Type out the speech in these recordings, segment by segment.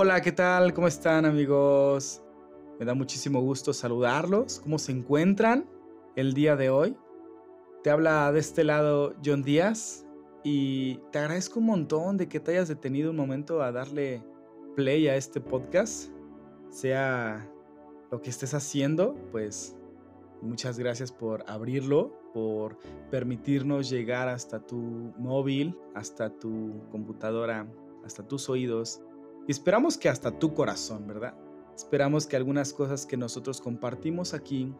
Hola, ¿qué tal? ¿Cómo están amigos? Me da muchísimo gusto saludarlos. ¿Cómo se encuentran el día de hoy? Te habla de este lado John Díaz y te agradezco un montón de que te hayas detenido un momento a darle play a este podcast. Sea lo que estés haciendo, pues muchas gracias por abrirlo, por permitirnos llegar hasta tu móvil, hasta tu computadora, hasta tus oídos y esperamos que hasta tu corazón, ¿verdad? Esperamos que algunas cosas que nosotros compartimos aquí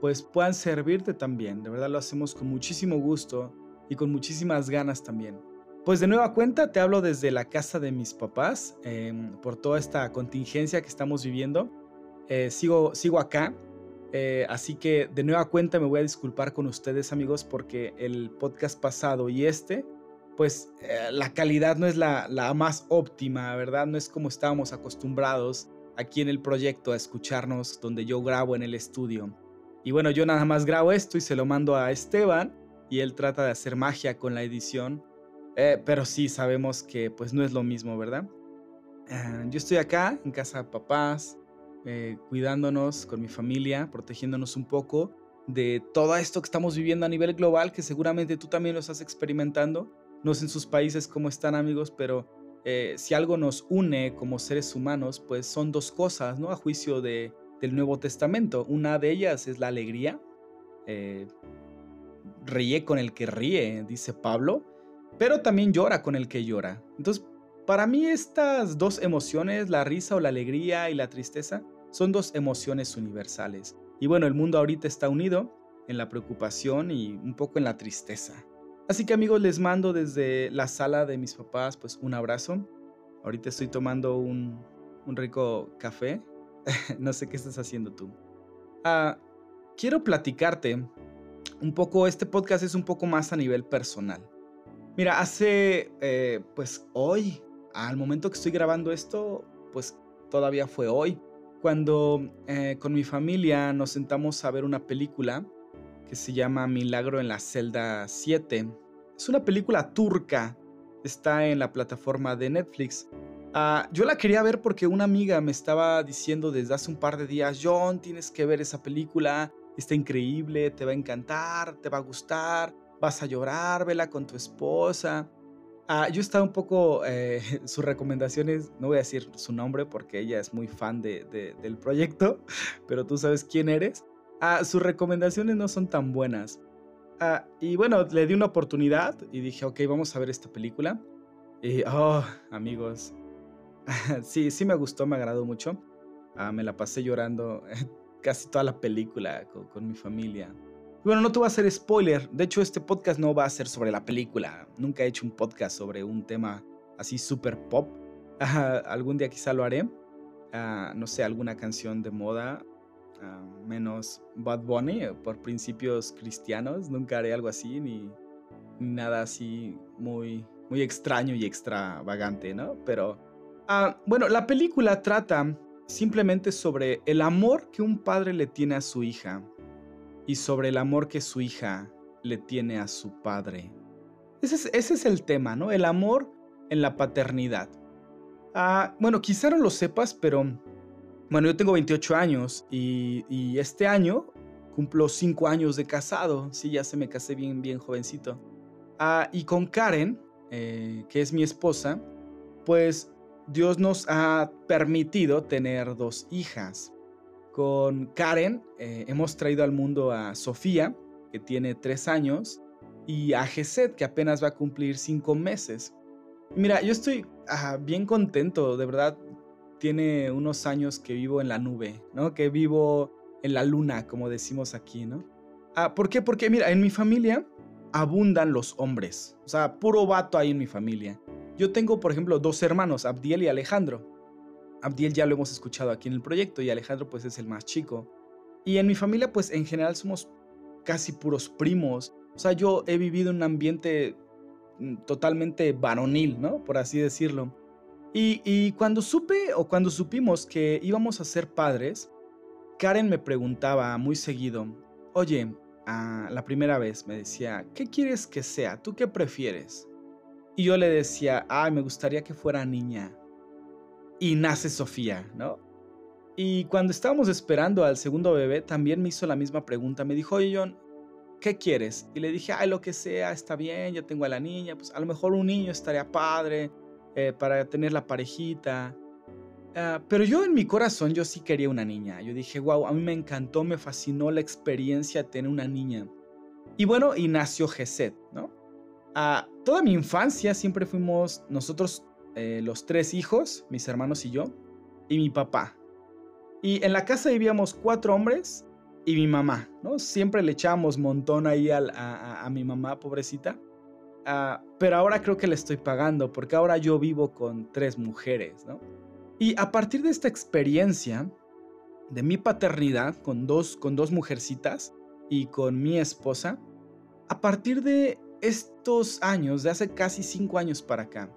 pues puedan servirte también. De verdad lo hacemos con muchísimo gusto y con muchísimas ganas también. Pues de nueva cuenta te hablo desde la casa de mis papás em, por toda esta contingencia que estamos viviendo. Eh, sigo, sigo acá, eh, así que de nueva cuenta me voy a disculpar con ustedes amigos porque el podcast pasado y este pues eh, la calidad no es la, más óptima, ¿verdad? No es como estábamos acostumbrados aquí en el proyecto a escucharnos donde yo grabo en el estudio. Y bueno, yo nada más grabo esto y se lo mando a Esteban y él trata de hacer magia con la edición. Eh, pero sí, sabemos que pues no es lo mismo, ¿verdad? Ah, yo estoy acá en casa de papás, eh, cuidándonos con mi familia, protegiéndonos un poco de todo esto que estamos viviendo a nivel global, que seguramente tú también lo estás experimentando. No sé en sus países cómo están amigos, pero eh, si algo nos une como seres humanos, pues son dos cosas, ¿no? A juicio de, del Nuevo Testamento. Una de ellas es la alegría. Eh, ríe con el que ríe, dice Pablo, pero también llora con el que llora. Entonces, para mí estas dos emociones, la risa o la alegría y la tristeza, son dos emociones universales. Y bueno, el mundo ahorita está unido en la preocupación y un poco en la tristeza. Así que amigos, les mando desde la sala de mis papás pues un abrazo. Ahorita estoy tomando un, rico café. no sé qué estás haciendo tú. Ah, quiero platicarte un poco, este podcast es un poco más a nivel personal. Mira, hace eh, pues hoy, al momento que estoy grabando esto, pues todavía fue hoy, cuando eh, con mi familia nos sentamos a ver una película que se llama Milagro en la celda 7. Es una película turca, está en la plataforma de Netflix. Ah, yo la quería ver porque una amiga me estaba diciendo desde hace un par de días, John, tienes que ver esa película, está increíble, te va a encantar, te va a gustar, vas a llorar, vela con tu esposa. Ah, yo estaba un poco, eh, sus recomendaciones, no voy a decir su nombre porque ella es muy fan del proyecto, pero tú sabes quién eres. Ah, sus recomendaciones no son tan buenas. Ah, y bueno, le di una oportunidad y dije, ok, vamos a ver esta película. Y, oh, amigos, sí, sí me gustó, me agradó mucho. Ah, me la pasé llorando casi toda la película con, mi familia. Bueno, no te voy a hacer spoiler. De hecho, este podcast no va a ser sobre la película. Nunca he hecho un podcast sobre un tema así súper pop. algún día quizá lo haré. no sé, alguna canción de moda Ah, menos Bad Bunny eh, por principios cristianos. Nunca haré algo así ni, nada así muy, muy extraño y extravagante, ¿no? Pero, ah, bueno, la película trata simplemente sobre el amor que un padre le tiene a su hija y sobre el amor que su hija le tiene a su padre. Ese es, ese es el tema, ¿no? El amor en la paternidad. Ah, bueno, quizá no lo sepas, pero bueno, yo tengo 28 años y, este año cumplo 5 años de casado. Sí, ya se me casé bien, bien jovencito. Ah, y con Karen, eh, que es mi esposa, pues Dios nos ha permitido tener dos hijas. Con Karen eh, hemos traído al mundo a Sofía, que tiene 3 años, y a Geset, que apenas va a cumplir 5 meses. Mira, yo estoy ah, bien contento, de verdad tiene unos años que vivo en la nube, ¿no? Que vivo en la luna, como decimos aquí, ¿no? Ah, ¿Por qué? Porque mira, en mi familia abundan los hombres. O sea, puro vato ahí en mi familia. Yo tengo, por ejemplo, dos hermanos, Abdiel y Alejandro. Abdiel ya lo hemos escuchado aquí en el proyecto y Alejandro pues es el más chico. Y en mi familia pues en general somos casi puros primos. O sea, yo he vivido en un ambiente mm, totalmente varonil, ¿no? Por así decirlo. Y, cuando supe o cuando supimos que íbamos a ser padres, Karen me preguntaba muy seguido, oye, a la primera vez me decía, ¿qué quieres que sea? ¿Tú qué prefieres? Y yo le decía, ay, me gustaría que fuera niña. y nace Sofía, ¿no? Y cuando estábamos esperando al segundo bebé, también me hizo la misma pregunta. Me dijo, oye, John, ¿qué quieres? Y le dije, ay, lo que sea, está bien, ya tengo a la niña, pues a lo mejor un niño estaría padre eh, para tener la parejita. Ah, pero yo en mi corazón, yo sí quería una niña. Yo dije, wow, a mí me encantó, me fascinó la experiencia de tener una niña. Y bueno, y nació Geset, ¿no? Ah, toda mi infancia siempre fuimos nosotros eh, los tres hijos, mis hermanos y yo, y mi papá. Y en la casa vivíamos cuatro hombres y mi mamá, ¿no? Siempre le echábamos montón ahí a, mi mamá, pobrecita. Ah, pero ahora creo que le estoy pagando porque ahora yo vivo con tres mujeres, ¿no? Y a partir de esta experiencia de mi paternidad con dos, con dos mujercitas y con mi esposa, a partir de estos años, de hace casi cinco años para acá,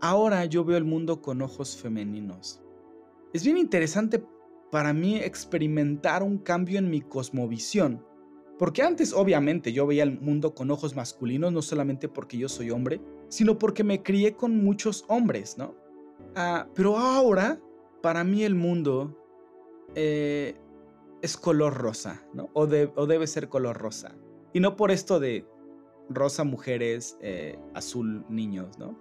ahora yo veo el mundo con ojos femeninos. Es bien interesante para mí experimentar un cambio en mi cosmovisión. Porque antes obviamente yo veía el mundo con ojos masculinos, no solamente porque yo soy hombre, sino porque me crié con muchos hombres, ¿no? Ah, pero ahora, para mí el mundo eh, es color rosa, ¿no? O, debe ser color rosa. Y no por esto de rosa mujeres, eh, azul niños, ¿no?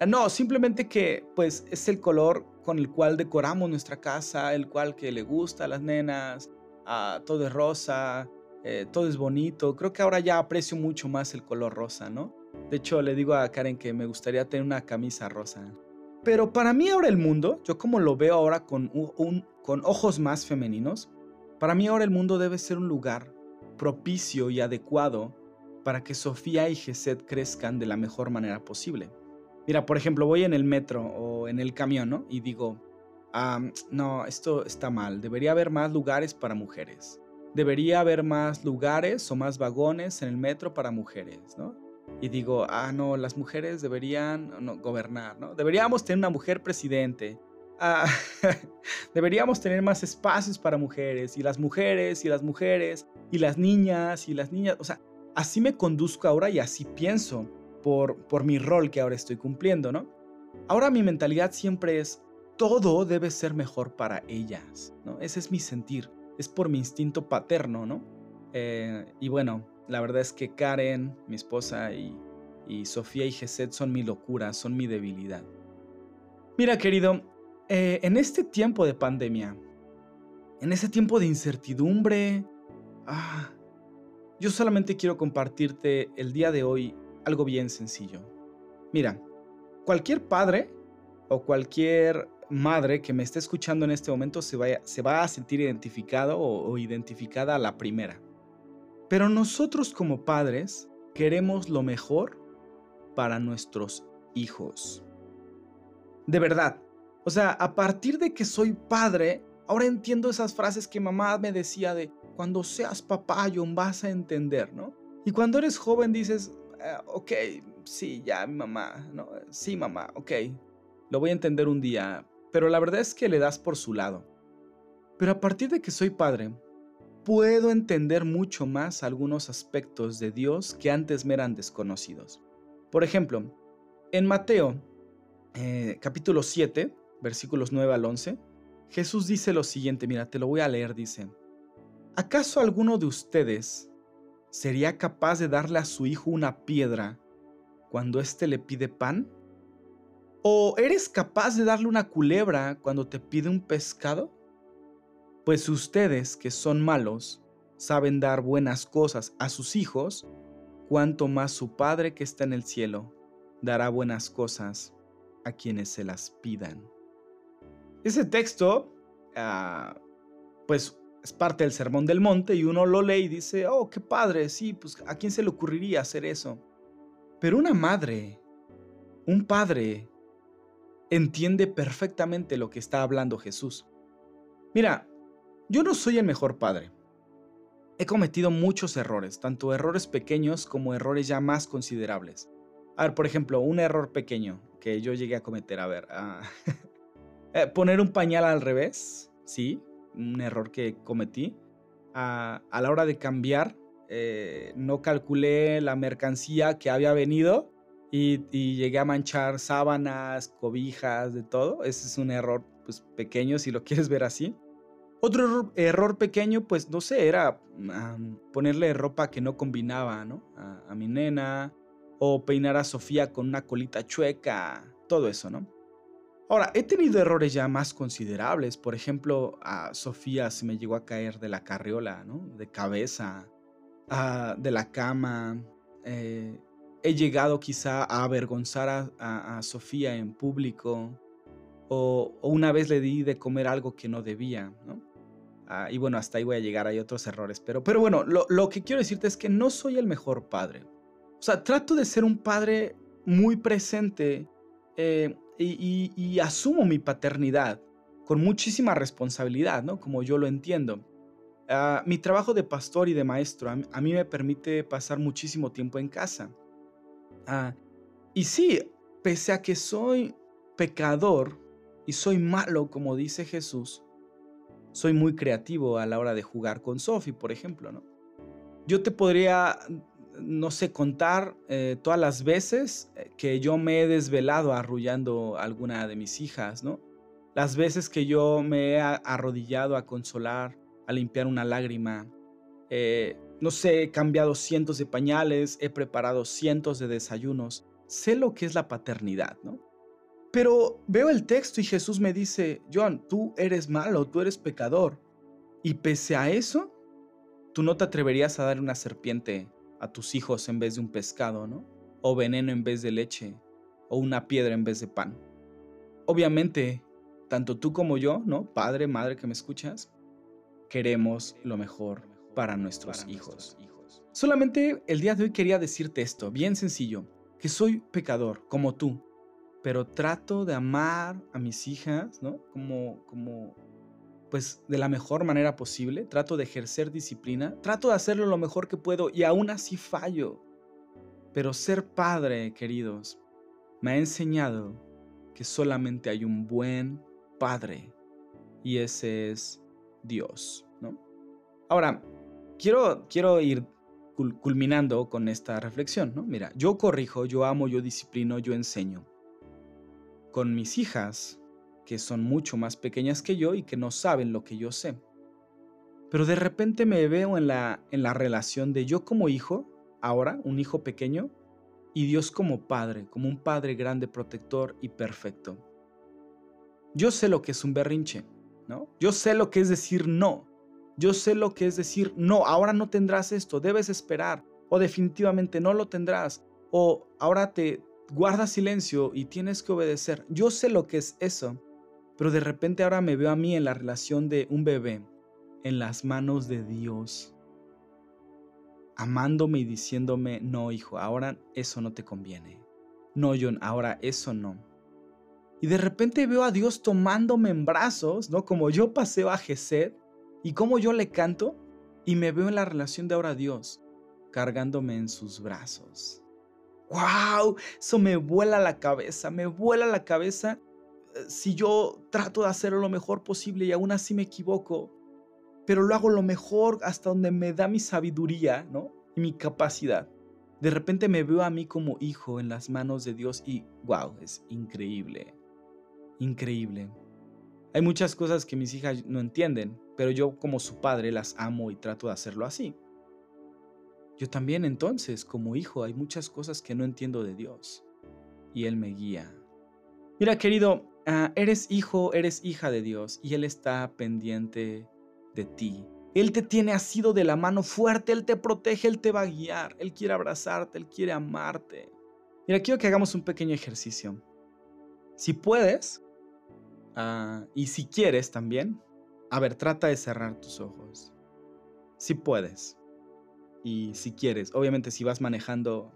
Ah, no, simplemente que pues es el color con el cual decoramos nuestra casa, el cual que le gusta a las nenas, ah, todo es rosa, eh, todo es bonito. Creo que ahora ya aprecio mucho más el color rosa, ¿no? De hecho, le digo a Karen que me gustaría tener una camisa rosa. Pero para mí ahora el mundo, yo como lo veo ahora con, con ojos más femeninos, para mí ahora el mundo debe ser un lugar propicio y adecuado para que Sofía y Geset crezcan de la mejor manera posible. Mira, por ejemplo, voy en el metro o en el camión, ¿no? Y digo, no, esto está mal, debería haber más lugares para mujeres. Debería haber más lugares o más vagones en el metro para mujeres, ¿no? Y digo, ah, no, las mujeres deberían gobernar, ¿no? Deberíamos tener una mujer presidente. Ah, deberíamos tener más espacios para mujeres y las mujeres y las mujeres y las niñas y las niñas. O sea, así me conduzco ahora y así pienso por, mi rol que ahora estoy cumpliendo, ¿no? Ahora mi mentalidad siempre es, todo debe ser mejor para ellas, ¿no? Ese es mi sentir, es por mi instinto paterno, ¿no? Eh, y bueno, la verdad es que Karen, mi esposa, y, Sofía y Geset son mi locura, son mi debilidad. Mira, querido, eh, en este tiempo de pandemia, en ese tiempo de incertidumbre, ah, yo solamente quiero compartirte el día de hoy algo bien sencillo. Mira, cualquier padre o cualquier madre que me esté escuchando en este momento se, se va a sentir identificado o, o identificada a la primera. Pero nosotros como padres queremos lo mejor para nuestros hijos. De verdad. O sea, a partir de que soy padre, ahora entiendo esas frases que mamá me decía de, cuando seas papá, John, vas a entender, ¿no? Y cuando eres joven dices, Ah, ok, sí, ya, mi mamá, ¿no? Sí, mamá, ok, lo voy a entender un día, pero la verdad es que le das por su lado. Pero a partir de que soy padre, puedo entender mucho más algunos aspectos de Dios que antes me eran desconocidos. Por ejemplo, en Mateo, eh, capítulo 7, versículos 9 al 11, Jesús dice lo siguiente, mira, te lo voy a leer, dice, ¿acaso alguno de ustedes ¿sería capaz de darle a su hijo una piedra cuando éste le pide pan? ¿O eres capaz de darle una culebra cuando te pide un pescado? Pues ustedes que son malos saben dar buenas cosas a sus hijos, cuanto más su Padre que está en el cielo dará buenas cosas a quienes se las pidan. Ese texto, ah, pues es parte del Sermón del Monte y uno lo lee y dice, oh, qué padre, sí, pues a quién se le ocurriría hacer eso. Pero una madre, un padre, entiende perfectamente lo que está hablando Jesús. Mira, yo no soy el mejor padre. He cometido muchos errores, tanto errores pequeños como errores ya más considerables. A ver, por ejemplo, un error pequeño que yo llegué a cometer, a ver, ah, eh, poner un pañal al revés, sí, un error que cometí. A, la hora de cambiar, eh, no calculé la mercancía que había venido y, llegué a manchar sábanas, cobijas, de todo. Ese es un error pues, pequeño si lo quieres ver así. Otro error, pequeño, pues no sé, era ponerle ropa que no combinaba ¿no? A, mi nena o peinar a Sofía con una colita chueca, todo eso, ¿no? Ahora, he tenido errores ya más considerables. Por ejemplo, a Sofía se me llegó a caer de la carriola, ¿no? De cabeza, de la cama. Eh, he llegado quizá a avergonzar a, Sofía en público. O, una vez le di de comer algo que no debía, ¿no? Ah, y bueno, hasta ahí voy a llegar, hay otros errores. Pero, pero bueno, lo, que quiero decirte es que no soy el mejor padre. O sea, trato de ser un padre muy presente. Eh, y, asumo mi paternidad con muchísima responsabilidad, ¿no? Como yo lo entiendo. Ah, mi trabajo de pastor y de maestro a, mí me permite pasar muchísimo tiempo en casa. Ah, y sí, pese a que soy pecador y soy malo, como dice Jesús, soy muy creativo a la hora de jugar con Sophie, por ejemplo, ¿no? Yo te podría no sé, contar eh, todas las veces eh, que yo me he desvelado arrullando a alguna de mis hijas, ¿no? Las veces que yo me he arrodillado a consolar, a limpiar una lágrima. Eh, no sé, he cambiado cientos de pañales, he preparado cientos de desayunos. Sé lo que es la paternidad, ¿no? Pero veo el texto y Jesús me dice, John, tú eres malo, tú eres pecador. Y pese a eso, tú no te atreverías a dar una serpiente a tus hijos en vez de un pescado, ¿no? O veneno en vez de leche, o una piedra en vez de pan. Obviamente, tanto tú como yo, ¿no? Padre, madre que me escuchas, queremos lo mejor para nuestros hijos. Solamente el día de hoy quería decirte esto, bien sencillo, que soy pecador como tú, pero trato de amar a mis hijas, ¿no? Como, como pues de la mejor manera posible, trato de ejercer disciplina, trato de hacerlo lo mejor que puedo y aún así fallo. Pero ser padre, queridos, me ha enseñado que solamente hay un buen padre y ese es Dios, ¿no? Ahora, quiero, quiero ir culminando con esta reflexión, ¿no? Mira, yo corrijo, yo amo, yo disciplino, yo enseño. Con mis hijas, que son mucho más pequeñas que yo y que no saben lo que yo sé. Pero de repente me veo en la, en la relación de yo como hijo, ahora un hijo pequeño, y Dios como padre, como un padre grande, protector y perfecto. Yo sé lo que es un berrinche, ¿no? Yo sé lo que es decir no. Yo sé lo que es decir no, ahora no tendrás esto, debes esperar, o definitivamente no lo tendrás, o ahora te guarda silencio y tienes que obedecer. Yo sé lo que es eso. Pero de repente ahora me veo a mí en la relación de un bebé en las manos de Dios, amándome y diciéndome, no hijo, ahora eso no te conviene. No, John, ahora eso no. Y de repente veo a Dios tomándome en brazos, ¿no? Como yo paseo a Gesed y como yo le canto y me veo en la relación de ahora Dios, cargándome en sus brazos. ¡Wow! Eso me vuela la cabeza, me vuela la cabeza si yo trato de hacerlo lo mejor posible y aún así me equivoco, pero lo hago lo mejor hasta donde me da mi sabiduría, ¿no? Y mi capacidad. De repente me veo a mí como hijo en las manos de Dios y wow, es increíble. Increíble. Hay muchas cosas que mis hijas no entienden, pero yo como su padre las amo y trato de hacerlo así. Yo también entonces, como hijo, hay muchas cosas que no entiendo de Dios y Él me guía. Mira, querido, Ah, eres hijo, eres hija de Dios y Él está pendiente de ti. Él te tiene asido de la mano fuerte, Él te protege, Él te va a guiar, Él quiere abrazarte, Él quiere amarte. Mira, quiero que hagamos un pequeño ejercicio. Si puedes, ah, y si quieres también, a ver, trata de cerrar tus ojos. Si puedes. Y si quieres, obviamente si vas manejando,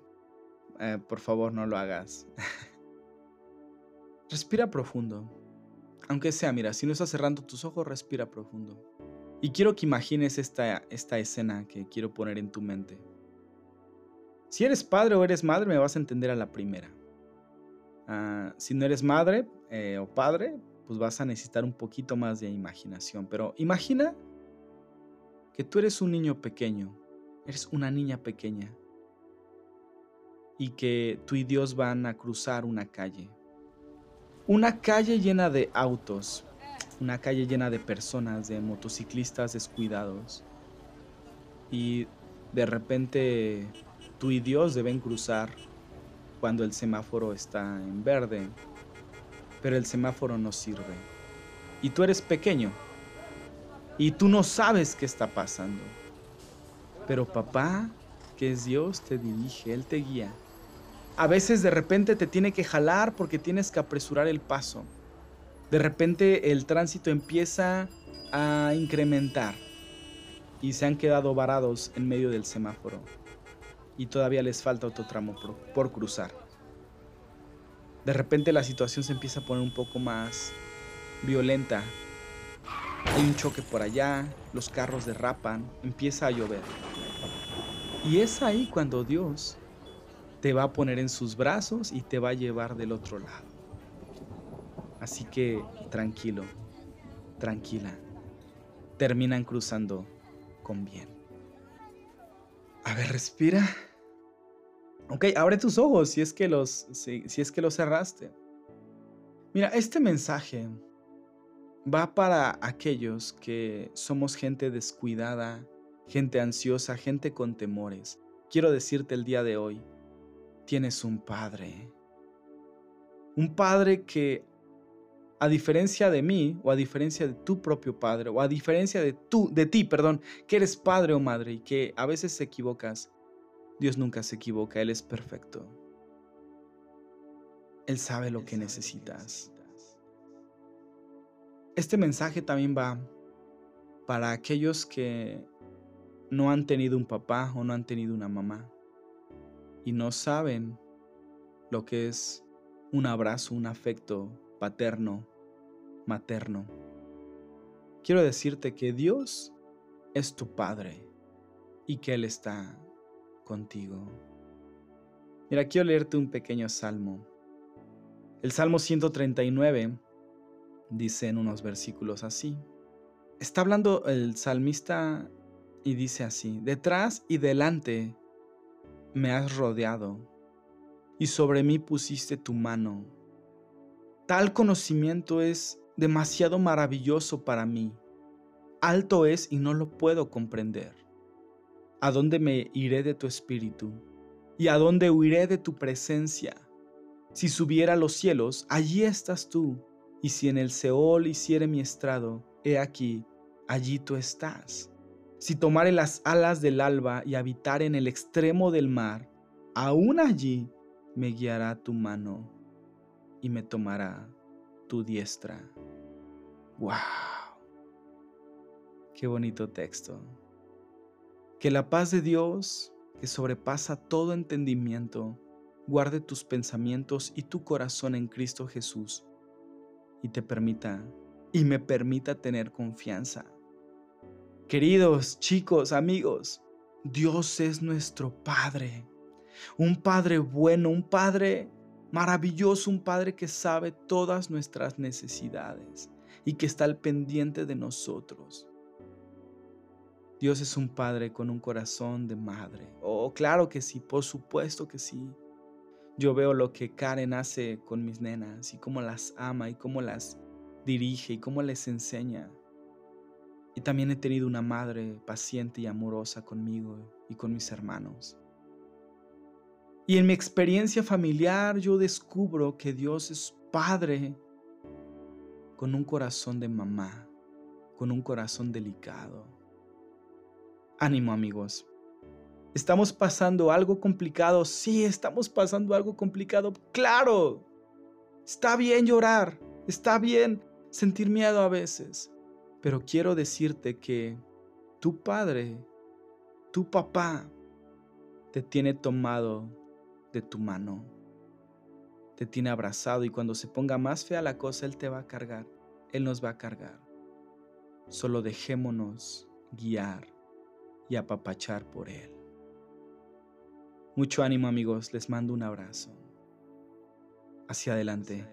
eh, por favor no lo hagas. Respira profundo. Aunque sea, mira, si no estás cerrando tus ojos, respira profundo. Y quiero que imagines esta, esta escena que quiero poner en tu mente. Si eres padre o eres madre, me vas a entender a la primera. Ah, si no eres madre eh, o padre, pues vas a necesitar un poquito más de imaginación. Pero imagina que tú eres un niño pequeño, eres una niña pequeña. y que tú y Dios van a cruzar una calle. Una calle llena de autos, una calle llena de personas, de motociclistas descuidados. Y de repente tú y Dios deben cruzar cuando el semáforo está en verde, pero el semáforo no sirve. Y tú eres pequeño y tú no sabes qué está pasando. Pero papá, que es Dios, te dirige, Él te guía. A veces de repente te tiene que jalar porque tienes que apresurar el paso. De repente el tránsito empieza a incrementar y se han quedado varados en medio del semáforo y todavía les falta otro tramo por, cruzar. De repente la situación se empieza a poner un poco más violenta. Hay un choque por allá, los carros derrapan, empieza a llover. Y es ahí cuando Dios te va a poner en sus brazos y te va a llevar del otro lado. Así que tranquilo, tranquila. Terminan cruzando con bien. A ver, respira. Ok, abre tus ojos si es que los, si, es que los cerraste. Mira, este mensaje va para aquellos que somos gente descuidada, gente ansiosa, gente con temores. Quiero decirte el día de hoy, tienes un padre. Un padre que, a diferencia de mí, o a diferencia de tu propio padre, o a diferencia de, tú, de ti, perdón, que eres padre o madre y que a veces te equivocas, Dios nunca se equivoca, Él es perfecto. Él sabe lo que necesitas. Este mensaje también va para aquellos que no han tenido un papá o no han tenido una mamá y no saben lo que es un abrazo, un afecto paterno, materno. Quiero decirte que Dios es tu Padre y que Él está contigo. Mira, quiero leerte un pequeño salmo. El Salmo 139 dice en unos versículos así. Está hablando el salmista y dice así, detrás y delante me has rodeado y sobre mí pusiste tu mano. Tal conocimiento es demasiado maravilloso para mí. Alto es y no lo puedo comprender. ¿A dónde me iré de tu espíritu? ¿Y a dónde huiré de tu presencia? Si subiera a los cielos, allí estás tú. Y si en el Seol hiciere mi estrado, he aquí, allí tú estás. Si tomare las alas del alba y habitar en el extremo del mar, aún allí me guiará tu mano y me tomará tu diestra. ¡Wow! Qué bonito texto. Que la paz de Dios, que sobrepasa todo entendimiento, guarde tus pensamientos y tu corazón en Cristo Jesús y te permita y me permita tener confianza. Queridos chicos, amigos, Dios es nuestro Padre. Un Padre bueno, un Padre maravilloso, un Padre que sabe todas nuestras necesidades y que está al pendiente de nosotros. Dios es un padre con un corazón de madre. Oh, claro que sí, por supuesto que sí. Yo veo lo que Karen hace con mis nenas y cómo las ama y cómo las dirige y cómo les enseña. Y también he tenido una madre paciente y amorosa conmigo y con mis hermanos. Y en mi experiencia familiar yo descubro que Dios es padre con un corazón de mamá, con un corazón delicado Ánimo amigos. ¿Estamos pasando algo complicado? Sí, estamos pasando algo complicado. Claro. Está bien llorar. Está bien sentir miedo a veces. Pero quiero decirte que tu padre, tu papá, te tiene tomado de tu mano. Te tiene abrazado y cuando se ponga más fea la cosa, Él te va a cargar. Él nos va a cargar. Solo dejémonos guiar y apapachar por Él. Mucho ánimo amigos, les mando un abrazo. Hacia adelante.